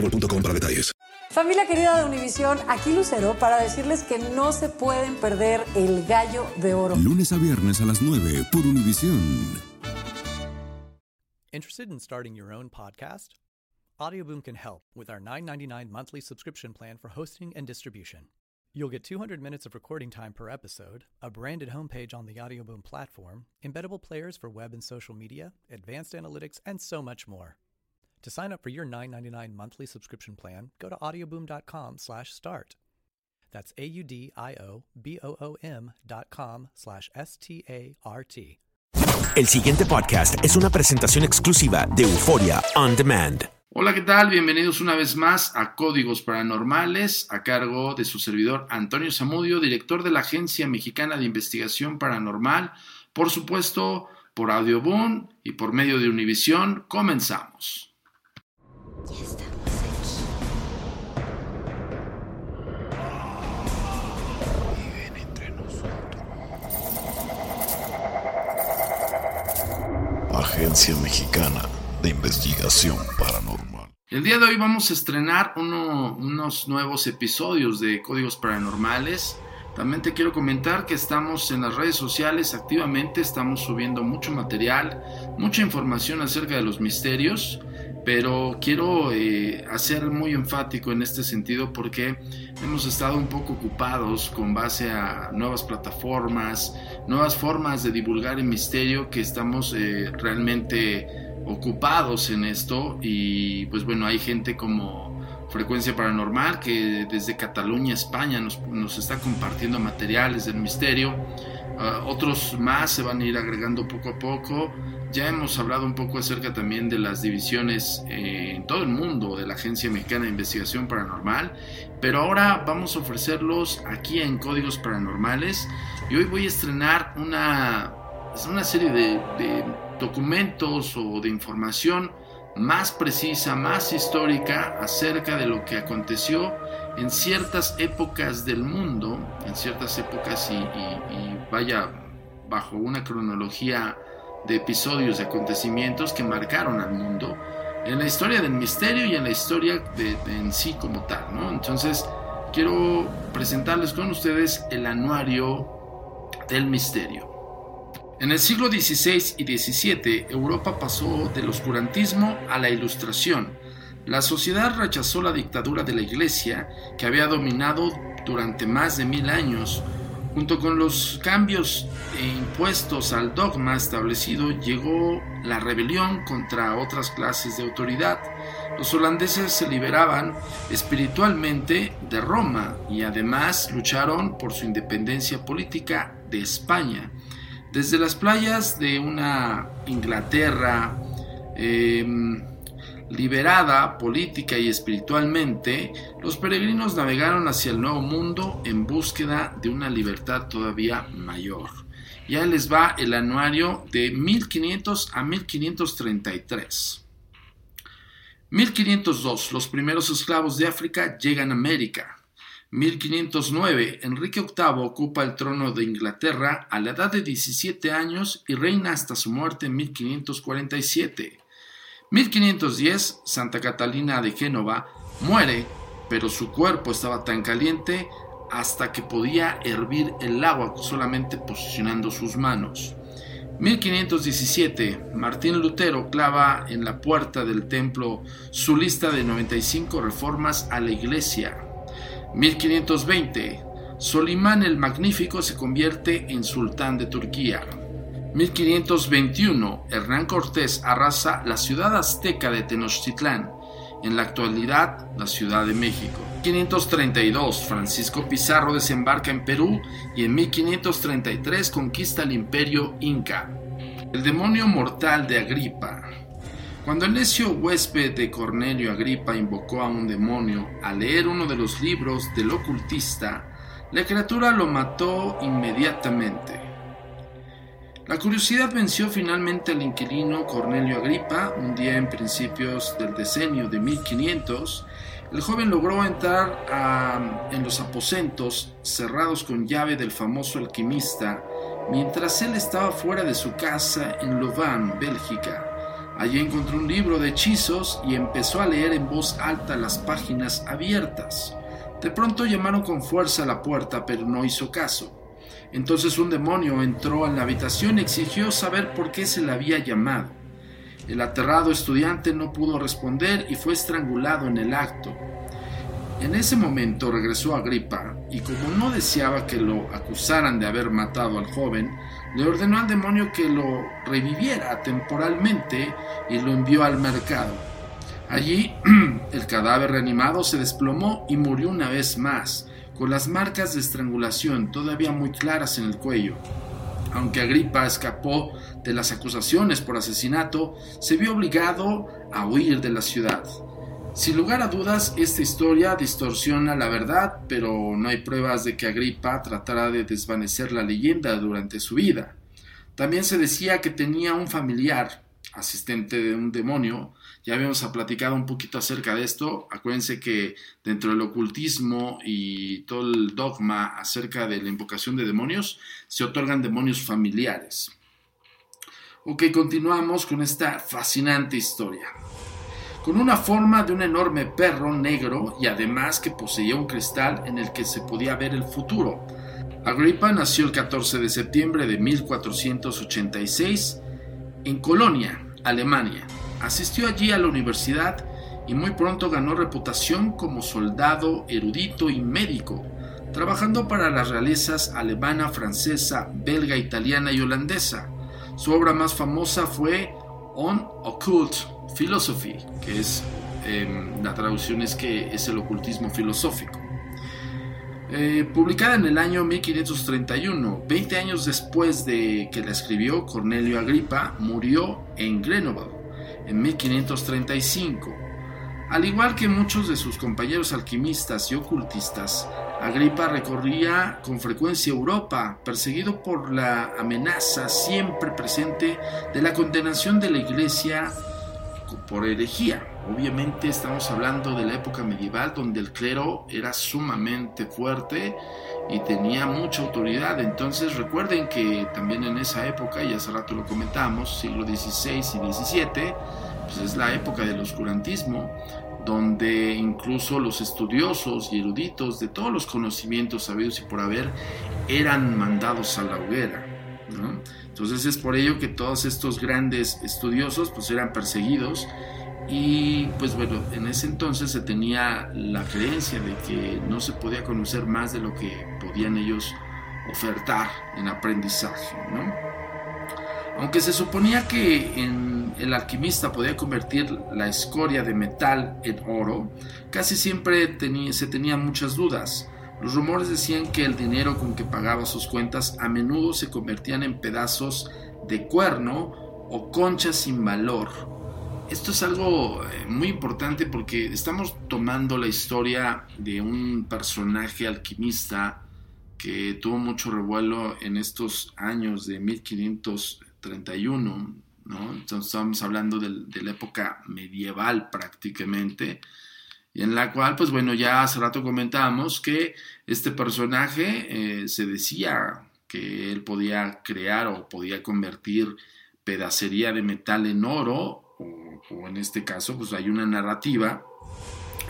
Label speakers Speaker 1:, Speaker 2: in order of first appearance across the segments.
Speaker 1: boostmobile.com para detalles.
Speaker 2: Familia querida de Univisión, aquí Lucero para decirles que no se pueden perder el gallo de oro.
Speaker 3: Lunes a viernes a las 9 por Univisión.
Speaker 4: Interested in starting your own podcast? Audioboom can help with our $9.99 monthly subscription plan for hosting and distribution. You'll get 200 minutes of recording time per episode, a branded homepage on the Audioboom platform, embeddable players for web and social media, advanced analytics, and so much more. To sign up for your $9.99 monthly subscription plan, go to audioboom.com slash start. That's A-U-D-I-O-B-O-O-M dot com slash S-T-A-R-T.
Speaker 5: El siguiente podcast es una presentación exclusiva de Euforia On Demand.
Speaker 6: Hola, ¿qué tal? Bienvenidos una vez más a Códigos Paranormales, a cargo de su servidor Antonio Zamudio, director de la Agencia Mexicana de Investigación Paranormal, por supuesto, por Audioboom y por medio de Univisión. Comenzamos.
Speaker 7: Ya estamos aquí.
Speaker 8: Viven entre nosotros. Agencia Mexicana de Investigación Paranormal.
Speaker 6: El día de hoy vamos a estrenar uno- unos nuevos episodios de Códigos Paranormales. También te quiero comentar que estamos en las redes sociales activamente, estamos subiendo mucho material, mucha información acerca de los misterios, pero quiero eh, hacer muy enfático en este sentido porque hemos estado un poco ocupados con base a nuevas plataformas, nuevas formas de divulgar el misterio que estamos eh, realmente ocupados en esto. Y pues bueno, hay gente como Frecuencia Paranormal que desde Cataluña, España nos, nos está compartiendo materiales del misterio. Ah, otros más se van a ir agregando poco a poco. Ya hemos hablado un poco acerca también de las divisiones eh, en todo el mundo de la Agencia Mexicana de Investigación Paranormal, pero ahora vamos a ofrecerlos aquí en Códigos Paranormales y hoy voy a estrenar una, es una serie de, de documentos o de información más precisa, más histórica acerca de lo que aconteció en ciertas épocas del mundo, en ciertas épocas y, vaya bajo una cronología de episodios, de acontecimientos que marcaron al mundo, en la historia del misterio y en la historia de en sí como tal, ¿no? Entonces, quiero presentarles con ustedes el anuario del misterio. En el siglo XVI y XVII, Europa pasó del oscurantismo a la ilustración. La sociedad rechazó la dictadura de la Iglesia, que había dominado durante más de mil años. Junto con los cambios e impuestos al dogma establecido, llegó la rebelión contra otras clases de autoridad. Los holandeses se liberaban espiritualmente de Roma y además lucharon por su independencia política de España. Desde las playas de una Inglaterra em, liberada política y espiritualmente, los peregrinos navegaron hacia el Nuevo Mundo en búsqueda de una libertad todavía mayor. Ya les va el anuario de 1500 a 1533. 1502. Los primeros esclavos de África llegan a América. 1509. Enrique VIII ocupa el trono de Inglaterra a la edad de 17 años y reina hasta su muerte en 1547. 1510. Santa Catalina de Génova muere, pero su cuerpo estaba tan caliente hasta que podía hervir el agua solamente posicionando sus manos. 1517, Martín Lutero clava en la puerta del templo su lista de 95 reformas a la iglesia. 1520, Solimán el Magnífico se convierte en sultán de Turquía. 1521, Hernán Cortés arrasa la ciudad azteca de Tenochtitlán, en la actualidad la Ciudad de México. 1532, Francisco Pizarro desembarca en Perú y en 1533 conquista el imperio inca. El demonio mortal de Agripa. Cuando el necio huésped de Cornelio Agripa invocó a un demonio al leer uno de los libros del ocultista, la criatura lo mató inmediatamente. La curiosidad venció finalmente al inquilino Cornelio Agripa. Un día en principios del decenio de 1500, el joven logró entrar en los aposentos cerrados con llave del famoso alquimista mientras él estaba fuera de su casa en Louvain, Bélgica. Allí encontró un libro de hechizos y empezó a leer en voz alta las páginas abiertas. De pronto llamaron con fuerza a la puerta, pero no hizo caso. Entonces un demonio entró en la habitación y exigió saber por qué se le había llamado. El aterrado estudiante no pudo responder y fue estrangulado en el acto. En ese momento regresó Agripa y como no deseaba que lo acusaran de haber matado al joven, le ordenó al demonio que lo reviviera temporalmente y lo envió al mercado. Allí el cadáver reanimado se desplomó y murió una vez más, con las marcas de estrangulación todavía muy claras en el cuello. Aunque Agripa escapó de las acusaciones por asesinato, se vio obligado a huir de la ciudad. Sin lugar a dudas, esta historia distorsiona la verdad, pero no hay pruebas de que Agripa tratara de desvanecer la leyenda durante su vida. También se decía que tenía un familiar, asistente de un demonio, ya habíamos platicado un poquito acerca de esto. Acuérdense que dentro del ocultismo y todo el dogma acerca de la invocación de demonios, se otorgan demonios familiares. Ok, continuamos con esta fascinante historia. Con una forma de un enorme perro negro y además que poseía un cristal en el que se podía ver el futuro. Agrippa nació el 14 de septiembre de 1486 en Colonia, Alemania. Asistió allí a la universidad y muy pronto ganó reputación como soldado, erudito y médico, trabajando para las realezas alemana, francesa, belga, italiana y holandesa. Su obra más famosa fue On Occult Philosophy, que es em, la traducción es que es el ocultismo filosófico. Eh, publicada en el año 1531, 20 años después de que la escribió, Cornelio Agripa murió en Grenoble, en 1535. Al igual que muchos de sus compañeros alquimistas y ocultistas, Agripa recorría con frecuencia Europa, perseguido por la amenaza siempre presente de la condenación de la Iglesia por herejía. Obviamente estamos hablando de la época medieval donde el clero era sumamente fuerte y tenía mucha autoridad. Entonces recuerden que también en esa época, y hace rato lo comentamos, siglo XVI y XVII, pues es la época del oscurantismo, donde incluso los estudiosos y eruditos de todos los conocimientos sabidos y por haber eran mandados a la hoguera. Entonces es por ello que todos estos grandes estudiosos pues eran perseguidos y pues bueno, en ese entonces se tenía la creencia de que no se podía conocer más de lo que podían ellos ofertar en aprendizaje. Aunque se suponía que el alquimista podía convertir la escoria de metal en oro, casi siempre se tenían muchas dudas. Los rumores decían que el dinero con que pagaba sus cuentas a menudo se convertían en pedazos de cuerno o conchas sin valor, esto es algo eh, muy importante porque estamos tomando la historia de un personaje alquimista que tuvo mucho revuelo en estos años de 1531, ¿no? Entonces estamos hablando de, la época medieval prácticamente, y en la cual, pues bueno, ya hace rato comentábamos que este personaje eh, se decía que él podía crear o podía convertir pedacería de metal en oro o, en este caso, pues hay una narrativa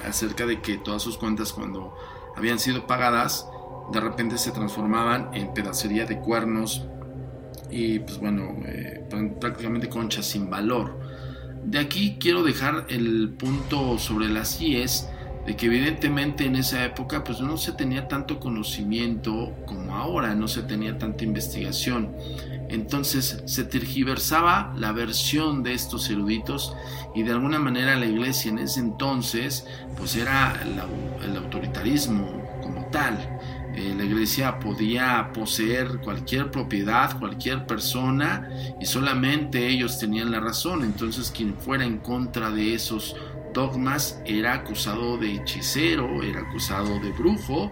Speaker 6: acerca de que todas sus cuentas cuando habían sido pagadas, de repente se transformaban en pedacería de cuernos y pues bueno, eh, prácticamente conchas sin valor. De aquí quiero dejar el punto sobre las IES de que evidentemente en esa época pues no se tenía tanto conocimiento como ahora, no se tenía tanta investigación. Entonces se tergiversaba la versión de estos eruditos y de alguna manera la iglesia en ese entonces pues era el, autoritarismo como tal. Eh, la iglesia podía poseer cualquier propiedad, cualquier persona y solamente ellos tenían la razón. Entonces quien fuera en contra de esos dogmas era acusado de hechicero, era acusado de brujo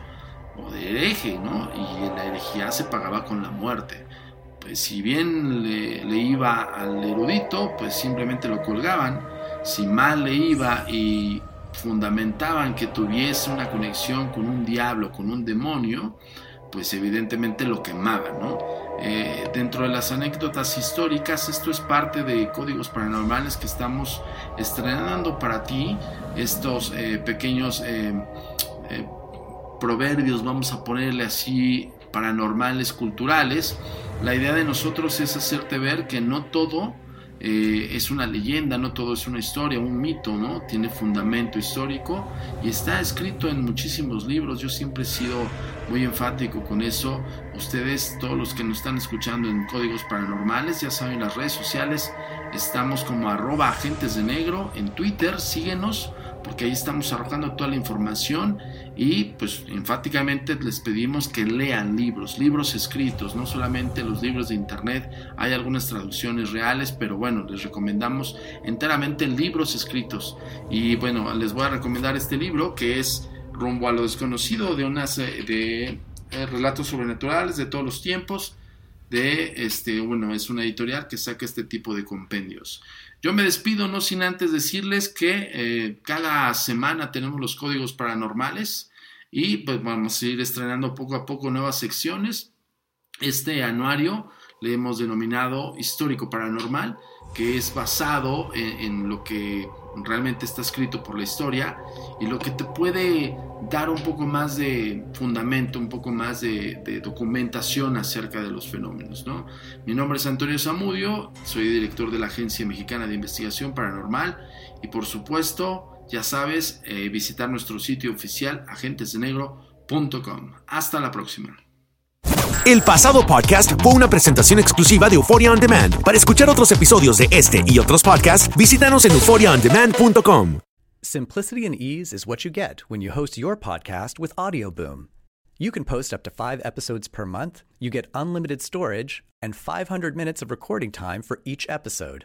Speaker 6: o de hereje, ¿no? Y la herejía se pagaba con la muerte. Pues si bien le, iba al erudito, pues simplemente lo colgaban. Si mal le iba y fundamentaban que tuviese una conexión con un diablo, con un demonio, pues evidentemente lo quemaban, ¿no? Eh, dentro de las anécdotas históricas, esto es parte de códigos paranormales que estamos estrenando para ti, estos eh, pequeños eh, proverbios, vamos a ponerle así, paranormales, culturales. La idea de nosotros es hacerte ver que no todo es una leyenda, no todo es una historia, un mito, ¿no? Tiene fundamento histórico y está escrito en muchísimos libros. Yo siempre he sido muy enfático con eso. Ustedes, todos los que nos están escuchando en Códigos Paranormales, ya saben las redes sociales, estamos como arroba agentes de negro en Twitter, síguenos porque ahí estamos arrojando toda la información y pues enfáticamente les pedimos que lean libros, libros escritos, no solamente los libros de internet, hay algunas traducciones reales, pero bueno, les recomendamos enteramente libros escritos. Y bueno, les voy a recomendar este libro que es rumbo a lo desconocido de unas de eh, relatos sobrenaturales de todos los tiempos de este bueno es una editorial que saca este tipo de compendios yo me despido no sin antes decirles que eh, cada semana tenemos los códigos paranormales y pues vamos a ir estrenando poco a poco nuevas secciones. Este anuario le hemos denominado histórico paranormal que es basado en lo que realmente está escrito por la historia y lo que te puede dar un poco más de fundamento, un poco más de, documentación acerca de los fenómenos. ¿no? Mi nombre es Antonio Zamudio, soy director de la Agencia Mexicana de Investigación Paranormal y por supuesto, ya sabes, eh, visitar nuestro sitio oficial agentesdenegro.com. Hasta la próxima.
Speaker 5: El pasado podcast fue una presentación exclusiva de Euphoria On Demand. Para escuchar otros episodios de este y otros podcasts, visítanos en euphoriaondemand.com.
Speaker 4: Simplicity and ease is what you get when you host your podcast with Audioboom. You can post up to five episodes per month, you get unlimited storage, and 500 minutes of recording time for each episode.